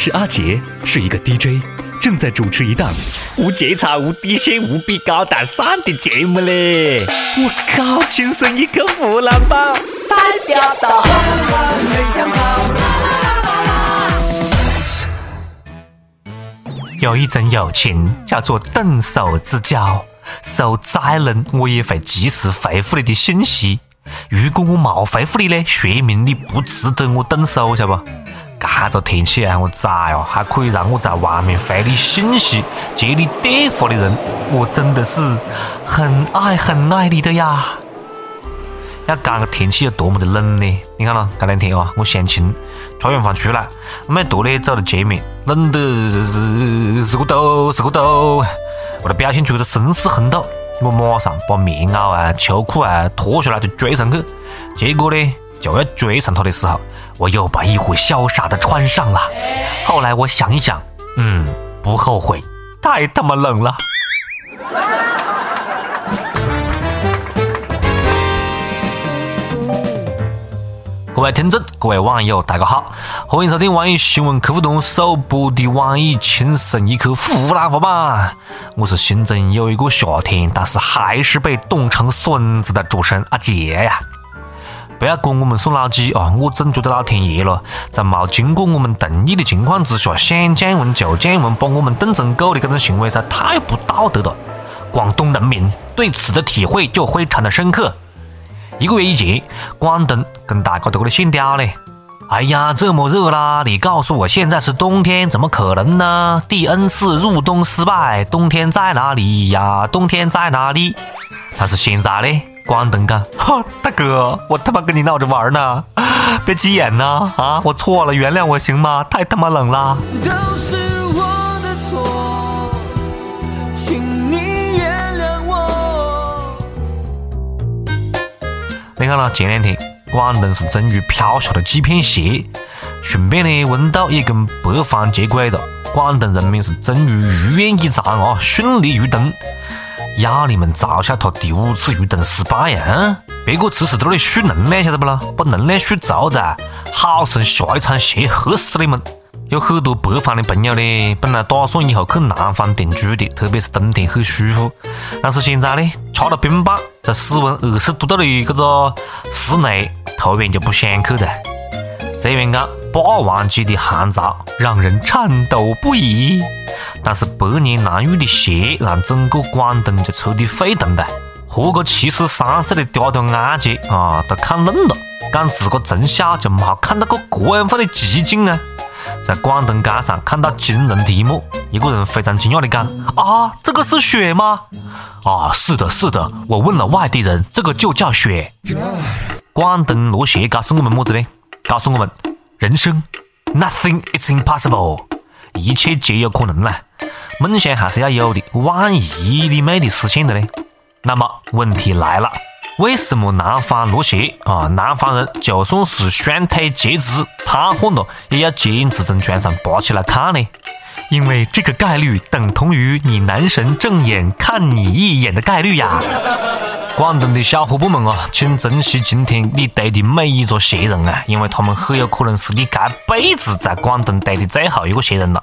是阿杰，是一个 DJ，正在主持一档无节操、无底线、无比高大上的节目嘞！我靠，亲生一个湖南宝，代表到。有一种友情叫做等手之交，手再冷我也会及时回复你的信息。如果我冇回复你呢，说明你不值得我等手，晓得不？这个天气啊，我崽哦，还可以让我在外面回你信息、接你电话的人，我真的是很爱很爱你的呀！要讲个天气有多么的冷呢？你看咯，这两天啊，我相亲，吃完饭出来，没多呢，走到街面，冷得是是个抖是个抖，为了表现出个绅士风度，我马上把棉袄啊、秋裤啊脱下来就追上去，结果呢，就要追上他的时候。我又把衣服潇洒的穿上了。后来我想一想，嗯，不后悔，太他妈冷了。各位听众，各位网友，大家好，欢迎收听网易新闻客户端首播的网易轻松一刻湖南话版。我是心中有一个夏天，但是还是被冻成孙子的主持人阿杰呀。不要管我们说垃圾啊！我总觉得老天爷了，在没经过我们同意的情况之下，想降温就降温，把我们冻成狗的这种行为，实在太不道德了。广东人民对此的体会就非常的深刻。一个月以前，广东跟大家在这里炫屌嘞！哎呀，这么热啦！你告诉我现在是冬天，怎么可能呢？第 N 次入冬失败，冬天在哪里呀？冬天在哪里？但是现在呢？广东讲，哈，大哥，我他妈跟你闹着玩呢，别急眼呐！啊，我错了，原谅我行吗？太他妈冷了。都是我的错，请你原谅我。你看了前两天，广东是终于飘下了几片雪，顺便呢，温度也跟北方接轨了。广东人民是终于如愿以偿啊，顺利入冬。要你们嘲笑他第五次入冬失败呀？别个只是在那里蓄能量，晓得不啦？把能量蓄足的，好生下一场雪，吓死你们！有很多北方的朋友呢，本来打算以后去南方定居的，特别是冬天很舒服。但是现在呢，吃了冰棒，在室温二十多度的这个室内，突然就不想去了。虽然讲霸王级的寒潮让人颤抖不已。但是百年难遇的雪，让整个广东就彻底沸腾了。活个七十三岁的嗲嗲阿姐啊，都看愣了，讲自个从小就没看到过这样份的奇景啊！在广东街上看到惊人的一幕，一个人非常惊讶的讲：“啊，这个是雪吗？”啊，是的，是的，我问了外地人，这个就叫雪。广东落雪告诉我们么子呢？告诉我们，人生，nothing is impossible。一切皆有可能啦，梦想还是要有的。万一你没得实现的呢？那么问题来了，为什么南方落雪啊？南方人就算是双腿截肢瘫痪了，也要坚持从床上爬起来看呢？因为这个概率等同于你男神正眼看你一眼的概率呀。广东的小伙伴们啊，请珍惜今天你堆的每一座雪人啊，因为他们很有可能是你这辈子在广东堆的最后一个雪人了。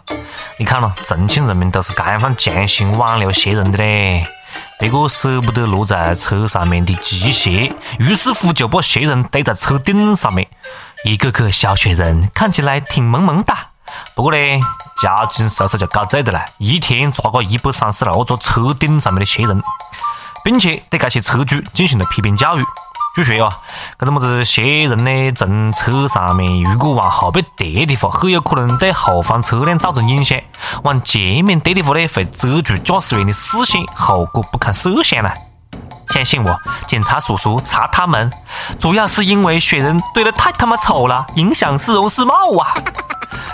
你看咯，重庆人民都是这样放匠心挽留雪人的嘞，别个舍不得落在车上面的积雪，于是乎就把雪人堆在车顶上面，一个个小雪人看起来挺萌萌哒。不过呢，交警叔叔就搞醉的了，一天抓个一百三十六座车顶上面的雪人。并且对这些车主进行了批评教育。据说啊，这个么子雪人呢，从车上面如果往后背跌的话，很有可能对后方车辆造成影响；往前面跌的话呢，会遮住驾驶员的视线，后果不堪设想呢。相信我，警察叔叔查他们，主要是因为雪人堆得太他妈丑了，影响市容市貌啊！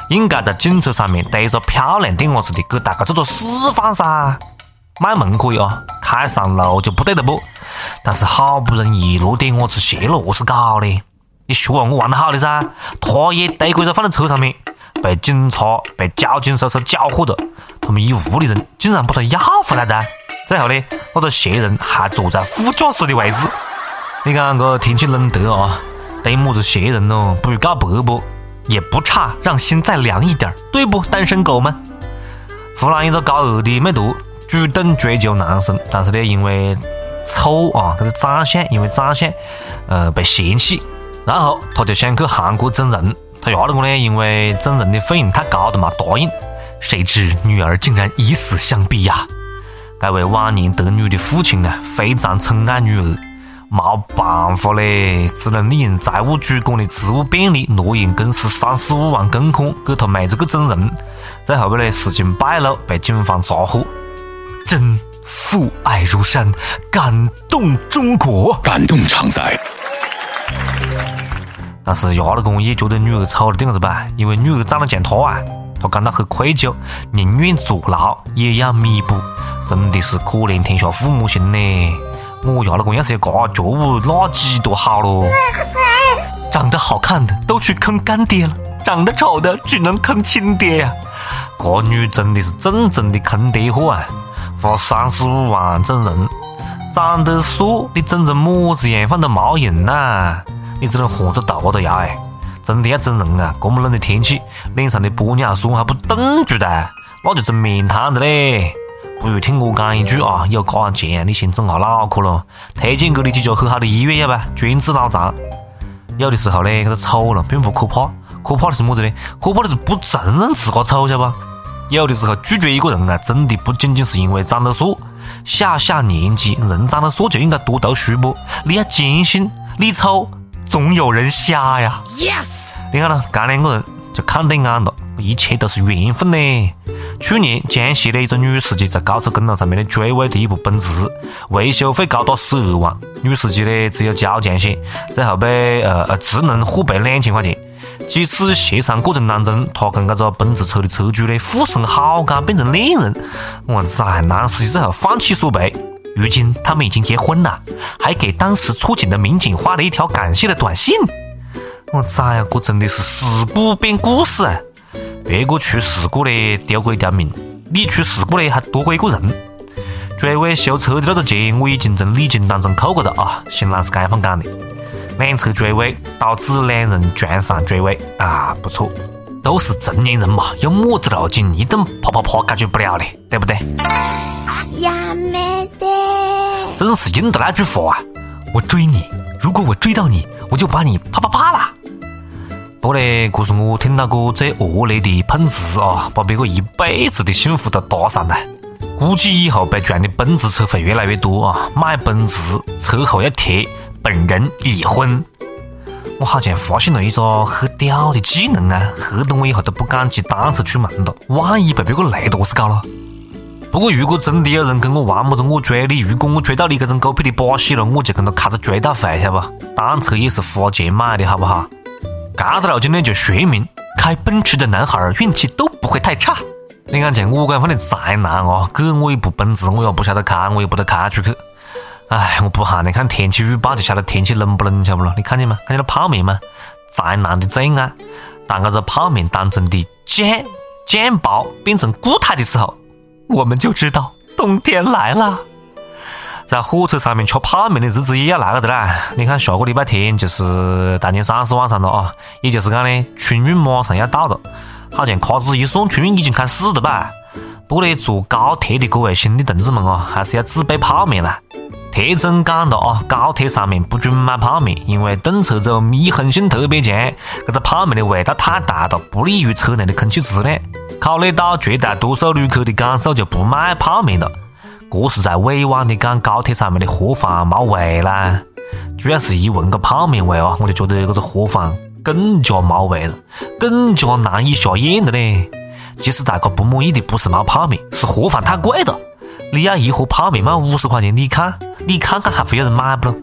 应该在警车上面堆一个漂亮点伢子的，给大家做做示范噻。卖萌可以哦。开上路就不对了不，但是好不容易落点伢子雪了，何是搞嘞？你学我玩得好的噻，他也堆鬼子放在车上面，被警察、被交警叔叔缴获的，他们一屋的人竟然把他要回来的。最后呢，那个邪人还坐在副驾驶的位置。你看这天气冷得啊，堆么子邪人咯？不如搞白不？也不差让心再凉一点，对不，单身狗们？湖南一个高二的美图主动追求男生，但是呢，因为丑啊，这个长相，因为长相，呃，被嫌弃。然后他就想去韩国整容，他丫头哥呢，因为整容的费用太高了嘛，答应。谁知女儿竟然以死相逼呀！这位晚年得女的父亲啊，非常宠爱女儿。没办法嘞，只能利用财务主管的职务便利，挪用公司三十五万公款给他妹子去整容。最后呢，事情败露，被警方抓获。真父爱如山，感动中国，感动常在。但是丫头公也觉得女儿丑了点子吧，因为女儿长得像他啊，他感到很愧疚，宁愿坐牢也要弥补，真的是可怜天下父母心呢。我丫老公要是有个觉悟，那几多好咯！长得好看的都去坑干爹了，长得丑的只能坑亲爹呀！这女真的是正宗的坑爹货啊！花三十五万整容，长得帅你整成么子样放都没用呐！你只能换个大的牙哎！真的要整容啊，这么冷的天气，脸上的玻尿酸还不冻住的，那就整面瘫的嘞！不如听我讲一句啊，有这样钱，你先整下脑壳咯。推荐给你几家很好的医院，要不？专治脑残。有的时候呢，这个丑了并不可怕，可怕的是么子呢？可怕的是不承认自个丑，晓得不？有的时候拒绝一个人啊，真的不仅仅是因为长得帅。小小年纪，人长得帅就应该多读书不？你要坚信，你丑总有人瞎呀。Yes。你看呢，这两个人就看对眼了，一切都是缘分呢。去年，江西的一个女司机在高速公路上面呢追尾的一部奔驰，维修费高达十二万。女司机呢只有交强险，最后被呃呃只能获赔两千块钱。几次协商过程当中，她跟这个奔驰车的车主呢互生好感，变成恋人。我崽，男司机最后放弃索赔。如今他们已经结婚了，还给当时出警的民警发了一条感谢的短信。我崽呀，这真的是事故变故事啊！别个出事故呢，丢过一条命；你出事故呢，还多过一个人。追尾修车的那个钱，我已经从礼金当中扣过了啊。新郎是这样讲的：两车追尾，导致两人撞上追尾啊，不错，都是成年人嘛，有么子路径一顿啪啪啪解决不了嘞，对不对？呀没得，真是应的那句话啊！我追你，如果我追到你，我就把你啪啪啪了。不过呢，这是我听到过最恶劣的碰瓷啊，把别个一辈子的幸福都搭上了。估计以后被撞的奔驰车会越来越多啊！买奔驰车后要贴“本人已婚”。我好像发现了一个很屌的技能啊，吓得我以后都不敢骑单车出门了，万一被别个雷坨死搞了。不过如果真的有人跟我玩么子我追你，如果我追到你这种狗屁的把戏了，我就跟他开着追悼会，晓得不？单车也是花钱买的，好不好？这个路今天，就说明开奔驰的男孩运气都不会太差。你看，像我这样的宅男啊，给我一部奔驰，我也不晓得开，我也不得开出去。哎，我不喊你看天气预报就晓得天气冷不冷，晓不咯？你看见吗？看见了泡面吗？宅男的最爱。当这个泡面当中的酱酱包变成固态的时候，我们就知道冬天来了。在火车上面吃泡面的日子也要来了的啦！你看下个礼拜天就是大年三十晚上了啊，也就是讲呢，春运马上要到了。好像掐指一算，春运已经开始了吧？不过呢，坐高铁的各位兄弟同志们啊，还是要自备泡面啦。铁总讲了啊，高铁上面不准买泡面，因为动车组密封性特别强，这个泡面的味道太大了，不利于车内的空气质量。考虑到绝大多数旅客的感受，就不卖泡面了。这是在委婉的讲高铁上面的盒饭没味啦，主要是一闻个泡面味啊，我就觉得这个盒饭更加没味了，更加难以下咽的嘞。其实大家不满意的不是没泡面，是盒饭太贵了。你要一盒泡面卖五十块钱，你看，你看看还会有人买不咯？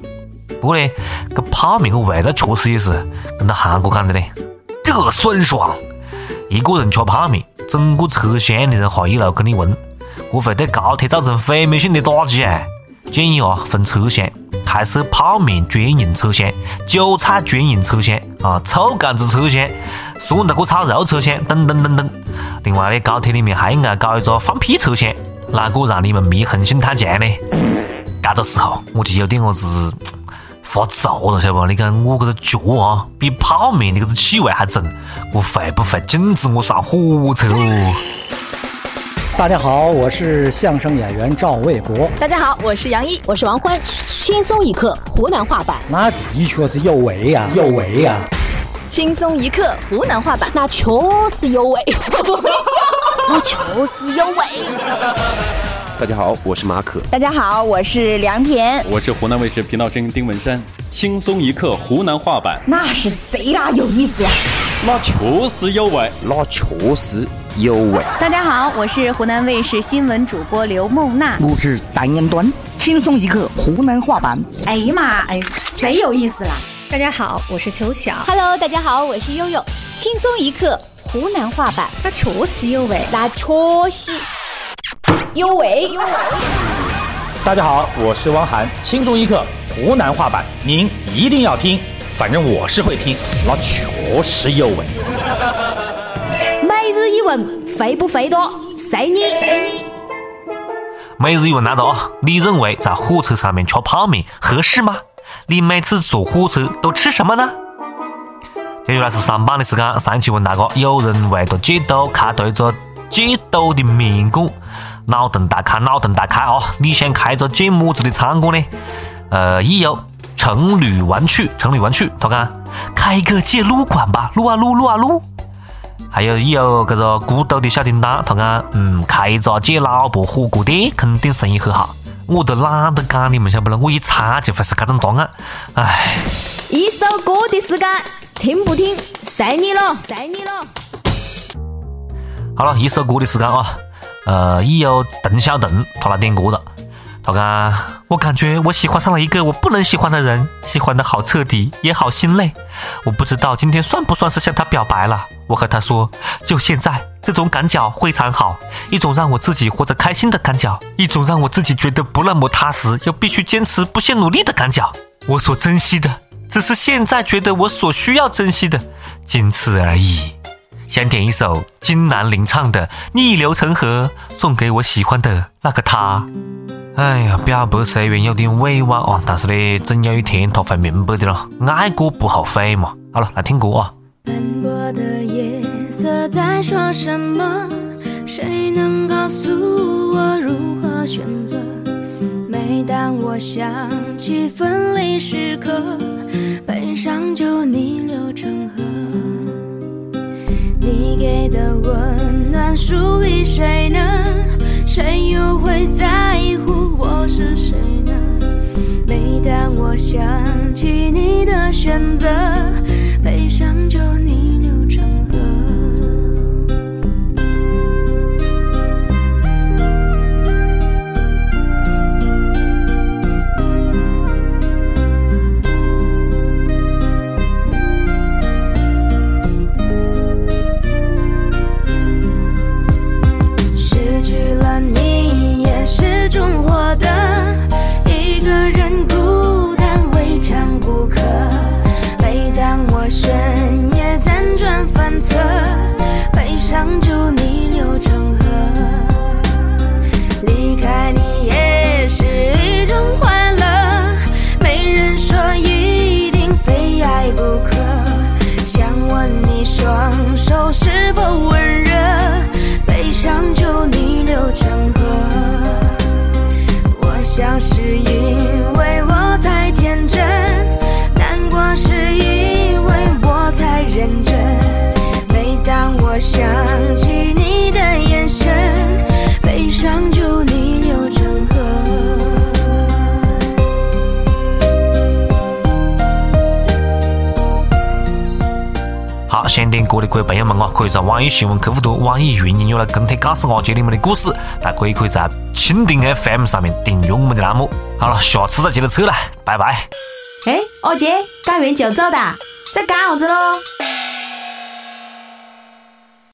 不过呢，这泡面个味道确实也是跟到韩国讲的嘞，这酸爽。一个人吃泡面，整个车厢的人哈一路跟你闻。这会对高铁造成毁灭性的打击啊！建议啊，分车厢开设泡面专用车厢、韭菜专用车厢啊、臭干子车厢、酸辣锅炒肉车厢等等等等。另外呢，高铁里面还应该搞一个放屁车厢，哪个让你们密封性太强呢？这个时候我就有点子发燥了，晓得不？你看我这个脚啊，比泡面的这个气味还重，我会不会禁止我上火车哦？大家好，我是相声演员赵卫国。大家好，我是杨一，我是王欢。轻松一刻湖南话版，那的确是有味呀，有味呀。轻松一刻湖南话版，那确实有味。不会讲，那确实有味。大家好，我是马可。大家好，我是梁田。我是湖南卫视频道声音丁文山。轻松一刻湖南话版，那是贼拉有意思呀。那确实有味，那确实。有味。大家好，我是湖南卫视新闻主播刘梦娜。我是单言端，轻松一刻湖南话版。哎呀妈，哎，贼有意思啦！大家好，我是邱晓。Hello，大家好，我是悠悠。轻松一刻湖南话版，那确实有味，那确实有味。有味。大家好，我是汪涵。轻松一刻湖南话版，您一定要听，反正我是会听，那确实有味。每日一问，肥不肥多？随你。每日一问来了啊！你认为在火车上面吃泡面合适吗？你每次坐火车都吃什么呢？接下来是上班的时间，上期问大家，有人为了解肚开对着解肚的面馆，脑洞大开，脑洞大开啊！你想开个建么子的餐馆呢？呃，亦有城旅玩趣，城旅玩趣，他讲开一个解撸馆吧，撸啊撸，撸啊撸。还有有这个孤独的小叮当，他讲嗯，开一家借老婆火锅店，肯定生意很好。我都懒得讲你们晓不咯？我一猜就会是这种答案。唉，一首歌的时间，听不听随你了，随你了。好了，一首歌的时间啊，呃，一有邓小邓他来点歌了。他讲，我感觉我喜欢上了一个我不能喜欢的人，喜欢的好彻底，也好心累。我不知道今天算不算是向他表白了。我和他说，就现在这种感觉非常好，一种让我自己活着开心的感觉，一种让我自己觉得不那么踏实，又必须坚持不懈努力的感觉。我所珍惜的，只是现在觉得我所需要珍惜的，仅此而已。想点一首金南玲唱的《逆流成河》，送给我喜欢的那个他。哎呀，表白虽然有点委婉啊，但是呢，总有一天他会明白的咯。爱过不后悔嘛。好了，来听歌啊。斑驳的夜色在说什么？谁能告诉我如何选择？每当我想起分离时刻，悲伤就逆流成河。的温暖属于谁呢？谁又会在乎我是谁呢？每当我想起你的选择，悲伤就逆想点歌的各位朋友们啊，可以在网易新闻客户端、网易云音乐来跟帖告诉阿杰你们的故事，大家可以可以在蜻蜓 FM 上面订阅我们的栏目。好了，下次再接着扯了，拜拜。哎，阿杰，讲完就走哒，在干啥子喽？